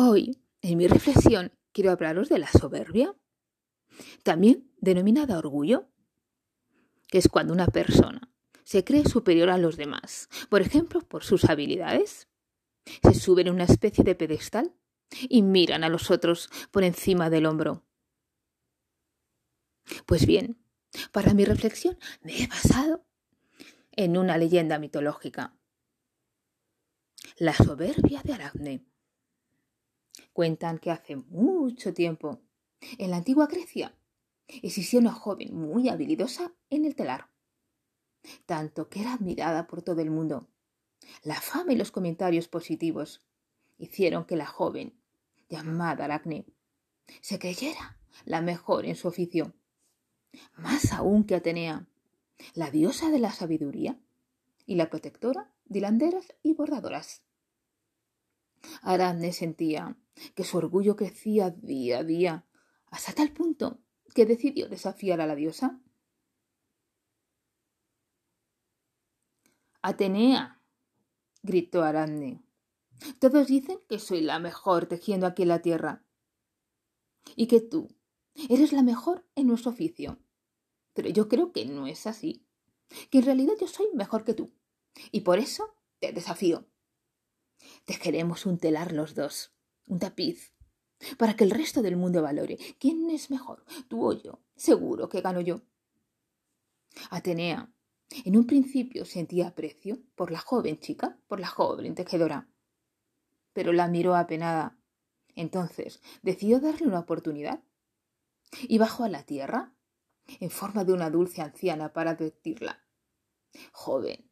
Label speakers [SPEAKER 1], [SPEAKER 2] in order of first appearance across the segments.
[SPEAKER 1] Hoy, en mi reflexión, quiero hablaros de la soberbia, también denominada orgullo, que es cuando una persona se cree superior a los demás, por ejemplo, por sus habilidades. Se sube en una especie de pedestal y miran a los otros por encima del hombro. Pues bien, para mi reflexión me he basado en una leyenda mitológica. La soberbia de Aracne. Cuentan que hace mucho tiempo, en la antigua Grecia, existía una joven muy habilidosa en el telar, tanto que era admirada por todo el mundo. La fama y los comentarios positivos hicieron que la joven, llamada Aracne, se creyera la mejor en su oficio, más aún que Atenea, la diosa de la sabiduría y la protectora de hilanderas y bordadoras. Aracne sentía que su orgullo crecía día a día, hasta tal punto que decidió desafiar a la diosa. Atenea, gritó Aracne, todos dicen que soy la mejor tejiendo aquí en la tierra y que tú eres la mejor en nuestro oficio. Pero yo creo que no es así, que en realidad yo soy mejor que tú y por eso te desafío. Tejeremos un telar los dos, un tapiz, para que el resto del mundo valore quién es mejor, tú o yo. Seguro que gano yo. Atenea, en un principio sentía aprecio por la joven chica, por la joven tejedora, pero la miró apenada. Entonces decidió darle una oportunidad y bajó a la tierra en forma de una dulce anciana para advertirla. Joven,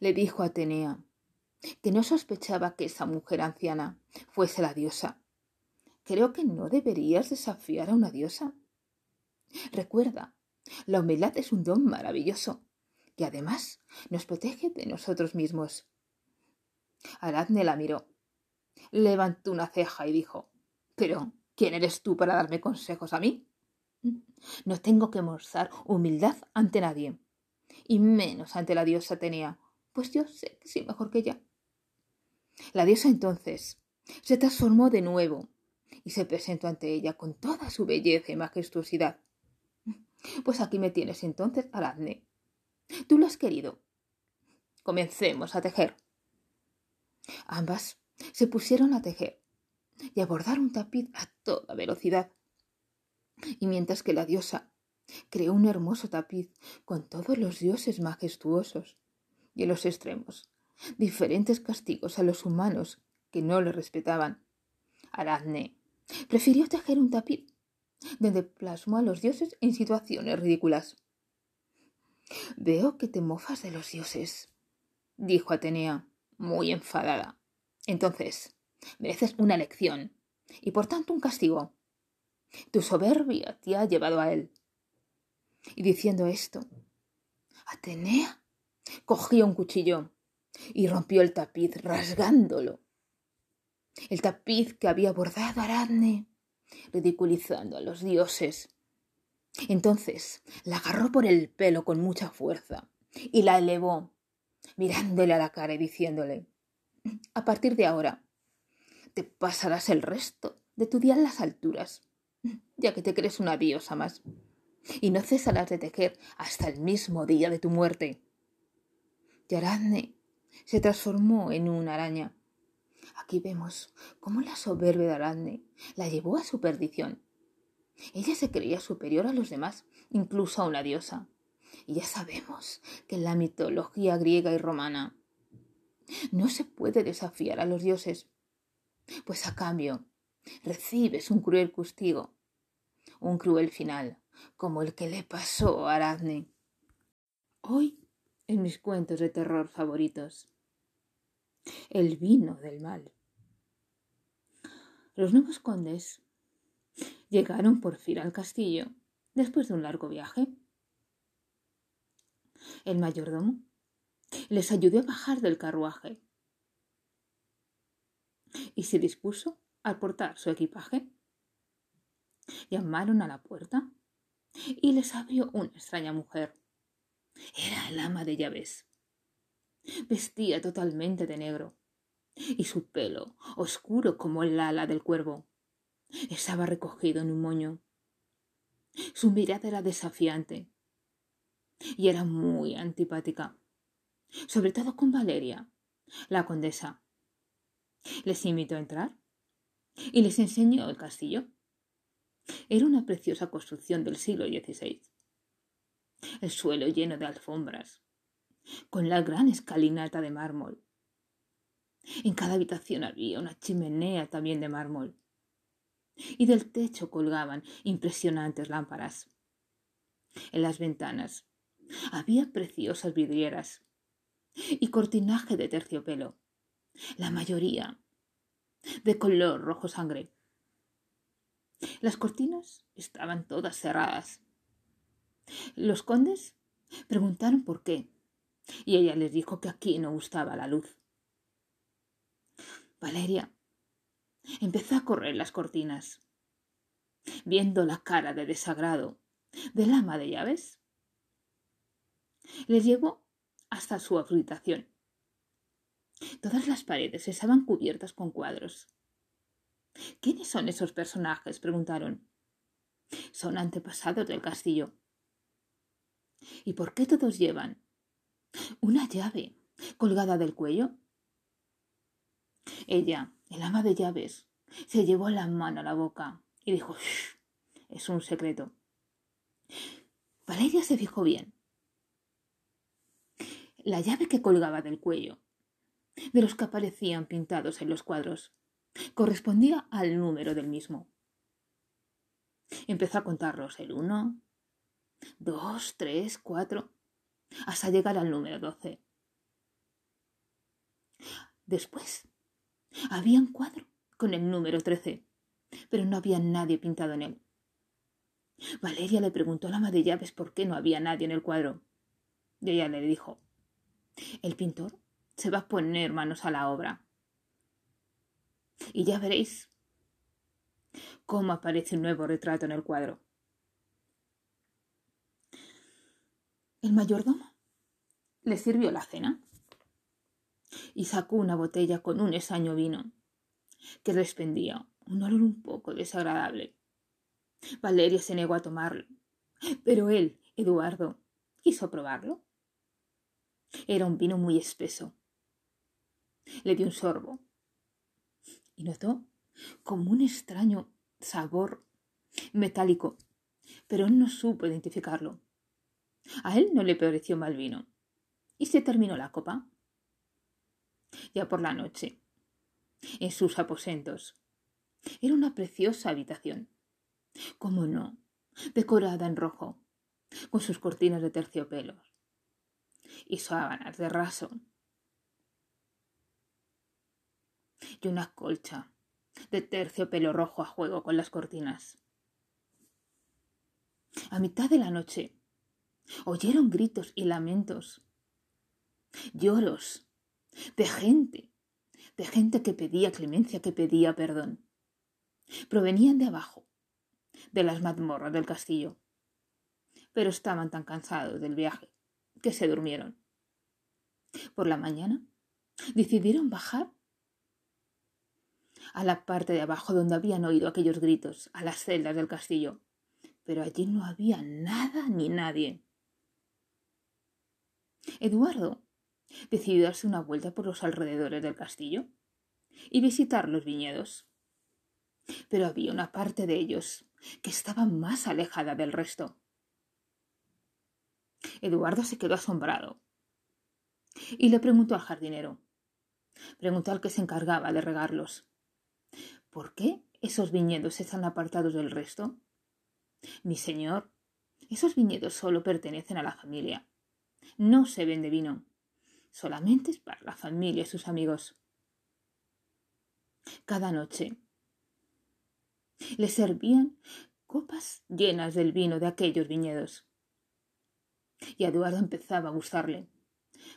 [SPEAKER 1] le dijo Atenea, que no sospechaba que esa mujer anciana fuese la diosa. Creo que no deberías desafiar a una diosa. Recuerda, la humildad es un don maravilloso y además nos protege de nosotros mismos. Aradne la miró, levantó una ceja y dijo Pero, ¿quién eres tú para darme consejos a mí? No tengo que mostrar humildad ante nadie, y menos ante la diosa Atenea, pues yo sé que soy mejor que ella. La diosa entonces se transformó de nuevo y se presentó ante ella con toda su belleza y majestuosidad. Pues aquí me tienes entonces, Aradne. Tú lo has querido. Comencemos a tejer. Ambas se pusieron a tejer y a bordar un tapiz a toda velocidad. Y mientras que la diosa creó un hermoso tapiz con todos los dioses majestuosos y en los extremos diferentes castigos a los humanos que no le respetaban. Aradne prefirió tejer un tapiz donde plasmó a los dioses en situaciones ridículas. Veo que te mofas de los dioses, dijo Atenea, muy enfadada. Entonces, mereces una lección y por tanto un castigo. Tu soberbia te ha llevado a él. Y diciendo esto, Atenea cogió un cuchillo y rompió el tapiz rasgándolo. El tapiz que había bordado Aradne, ridiculizando a los dioses. Entonces la agarró por el pelo con mucha fuerza y la elevó, mirándole a la cara y diciéndole A partir de ahora te pasarás el resto de tu día en las alturas, ya que te crees una diosa más, y no cesarás de tejer hasta el mismo día de tu muerte. Y Aradne se transformó en una araña. Aquí vemos cómo la soberbia de Aradne la llevó a su perdición. Ella se creía superior a los demás, incluso a una diosa. Y ya sabemos que en la mitología griega y romana no se puede desafiar a los dioses, pues a cambio recibes un cruel castigo, un cruel final, como el que le pasó a Aradne. Hoy en mis cuentos de terror favoritos. El vino del mal. Los nuevos condes llegaron por fin al castillo después de un largo viaje. El mayordomo les ayudó a bajar del carruaje y se dispuso a portar su equipaje. Llamaron a la puerta y les abrió una extraña mujer era el ama de llaves. Vestía totalmente de negro, y su pelo, oscuro como el ala del cuervo, estaba recogido en un moño. Su mirada era desafiante y era muy antipática, sobre todo con Valeria, la condesa. Les invitó a entrar y les enseñó el castillo. Era una preciosa construcción del siglo XVI. El suelo lleno de alfombras, con la gran escalinata de mármol. En cada habitación había una chimenea también de mármol. Y del techo colgaban impresionantes lámparas. En las ventanas había preciosas vidrieras y cortinaje de terciopelo, la mayoría de color rojo sangre. Las cortinas estaban todas cerradas. Los condes preguntaron por qué, y ella les dijo que aquí no gustaba la luz. Valeria empezó a correr las cortinas, viendo la cara de desagrado del ama de llaves. Les llevó hasta su habitación. Todas las paredes estaban cubiertas con cuadros. ¿Quiénes son esos personajes? preguntaron. Son antepasados del castillo. ¿Y por qué todos llevan una llave colgada del cuello? Ella, el ama de llaves, se llevó la mano a la boca y dijo, es un secreto. Valeria se fijó bien. La llave que colgaba del cuello, de los que aparecían pintados en los cuadros, correspondía al número del mismo. Empezó a contarlos el uno, dos, tres, cuatro, hasta llegar al número doce. Después había un cuadro con el número trece, pero no había nadie pintado en él. Valeria le preguntó a la ama de llaves por qué no había nadie en el cuadro. Y ella le dijo El pintor se va a poner manos a la obra. Y ya veréis cómo aparece un nuevo retrato en el cuadro. El mayordomo le sirvió la cena y sacó una botella con un esaño vino que desprendía un olor un poco desagradable. Valeria se negó a tomarlo, pero él, Eduardo, quiso probarlo. Era un vino muy espeso. Le dio un sorbo y notó como un extraño sabor metálico, pero no supo identificarlo. A él no le pareció mal vino y se terminó la copa. Ya por la noche, en sus aposentos, era una preciosa habitación. ¿Cómo no? Decorada en rojo, con sus cortinas de terciopelo y sábanas de raso. Y una colcha de terciopelo rojo a juego con las cortinas. A mitad de la noche oyeron gritos y lamentos, lloros de gente, de gente que pedía clemencia, que pedía perdón. Provenían de abajo, de las mazmorras del castillo, pero estaban tan cansados del viaje que se durmieron. Por la mañana decidieron bajar a la parte de abajo donde habían oído aquellos gritos, a las celdas del castillo, pero allí no había nada ni nadie. Eduardo decidió darse una vuelta por los alrededores del castillo y visitar los viñedos. Pero había una parte de ellos que estaba más alejada del resto. Eduardo se quedó asombrado y le preguntó al jardinero, preguntó al que se encargaba de regarlos, ¿por qué esos viñedos están apartados del resto? Mi señor, esos viñedos solo pertenecen a la familia. No se vende vino. Solamente es para la familia y sus amigos. Cada noche le servían copas llenas del vino de aquellos viñedos. Y Eduardo empezaba a gustarle.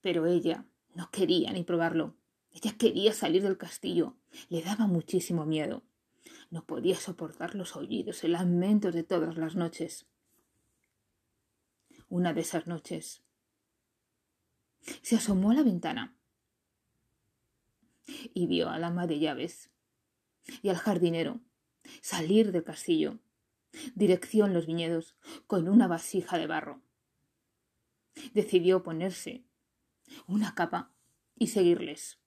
[SPEAKER 1] Pero ella no quería ni probarlo. Ella quería salir del castillo. Le daba muchísimo miedo. No podía soportar los oídos y lamentos de todas las noches. Una de esas noches se asomó a la ventana y vio al ama de llaves y al jardinero salir del castillo, dirección los viñedos, con una vasija de barro. Decidió ponerse una capa y seguirles.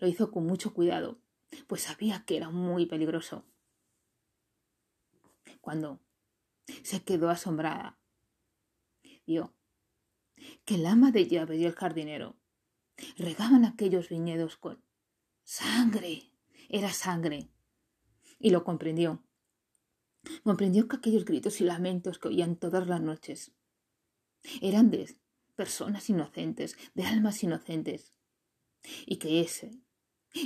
[SPEAKER 1] Lo hizo con mucho cuidado, pues sabía que era muy peligroso. Cuando se quedó asombrada, vio que el ama de llaves y el jardinero regaban aquellos viñedos con sangre. Era sangre. Y lo comprendió. Comprendió que aquellos gritos y lamentos que oían todas las noches eran de personas inocentes, de almas inocentes, y que ese,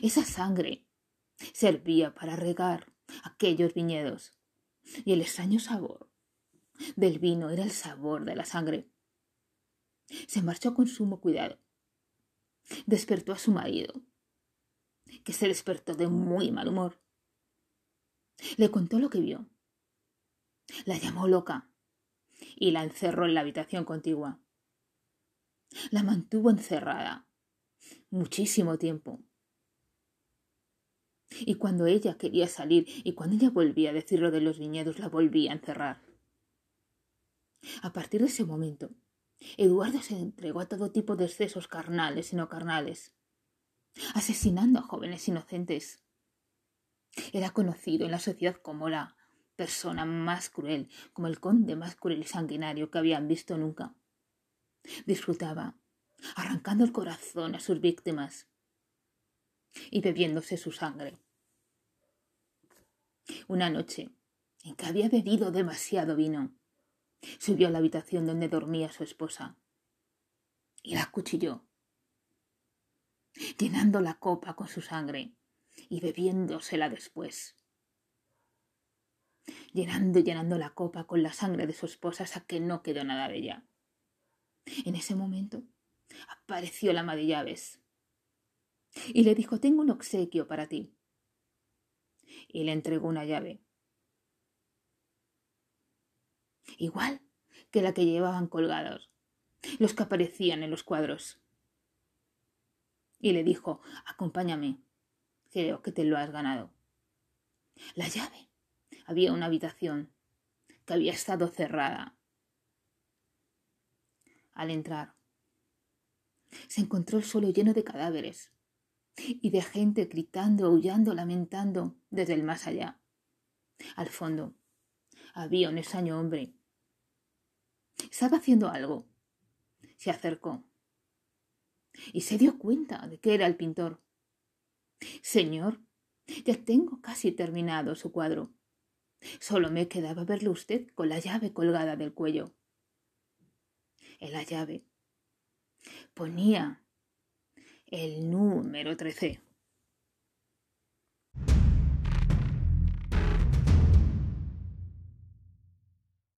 [SPEAKER 1] esa sangre, servía para regar aquellos viñedos, y el extraño sabor del vino era el sabor de la sangre. Se marchó con sumo cuidado. Despertó a su marido, que se despertó de muy mal humor. Le contó lo que vio. La llamó loca y la encerró en la habitación contigua. La mantuvo encerrada muchísimo tiempo. Y cuando ella quería salir y cuando ella volvía a decir lo de los viñedos, la volvía a encerrar. A partir de ese momento, Eduardo se entregó a todo tipo de excesos carnales y no carnales, asesinando a jóvenes inocentes. Era conocido en la sociedad como la persona más cruel, como el conde más cruel y sanguinario que habían visto nunca. Disfrutaba, arrancando el corazón a sus víctimas y bebiéndose su sangre. Una noche, en que había bebido demasiado vino, Subió a la habitación donde dormía su esposa y la acuchilló, llenando la copa con su sangre y bebiéndosela después. Llenando llenando la copa con la sangre de su esposa hasta que no quedó nada de ella. En ese momento apareció la ama de llaves y le dijo Tengo un obsequio para ti. Y le entregó una llave igual que la que llevaban colgados, los que aparecían en los cuadros. Y le dijo, acompáñame, creo que te lo has ganado. La llave. Había una habitación que había estado cerrada. Al entrar, se encontró el suelo lleno de cadáveres y de gente gritando, aullando, lamentando desde el más allá. Al fondo había un extraño hombre estaba haciendo algo. Se acercó y se dio cuenta de que era el pintor. Señor, ya tengo casi terminado su cuadro. Solo me quedaba verle usted con la llave colgada del cuello. En la llave ponía el número trece.